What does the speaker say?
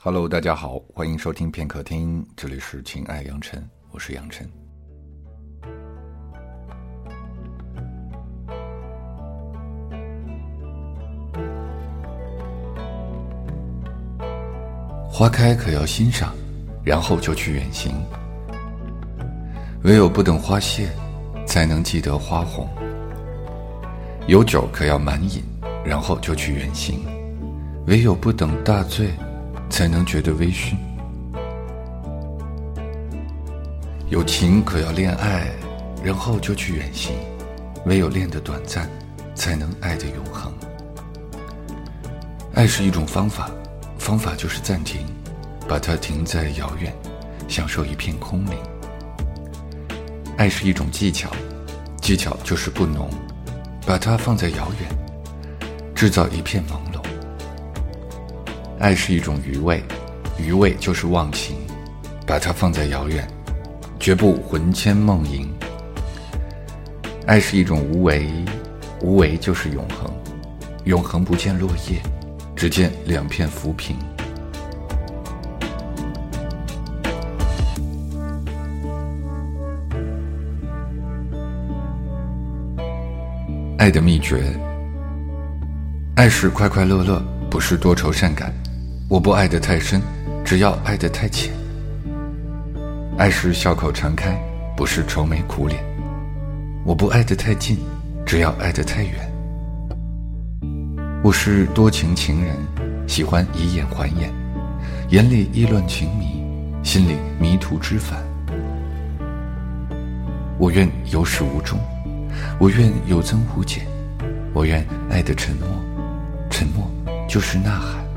Hello，大家好，欢迎收听片刻听，这里是情爱杨晨，我是杨晨。花开可要欣赏，然后就去远行。唯有不等花谢，才能记得花红。有酒可要满饮，然后就去远行。唯有不等大醉。才能觉得微醺。有情可要恋爱，然后就去远行。唯有恋得短暂，才能爱得永恒。爱是一种方法，方法就是暂停，把它停在遥远，享受一片空灵。爱是一种技巧，技巧就是不浓，把它放在遥远，制造一片朦。爱是一种余味，余味就是忘情，把它放在遥远，绝不魂牵梦萦。爱是一种无为，无为就是永恒，永恒不见落叶，只见两片浮萍。爱的秘诀，爱是快快乐乐，不是多愁善感。我不爱得太深，只要爱得太浅。爱是笑口常开，不是愁眉苦脸。我不爱得太近，只要爱得太远。我是多情情人，喜欢以眼还眼，眼里意乱情迷，心里迷途知返。我愿有始无终，我愿有增无减，我愿爱的沉默，沉默就是呐喊。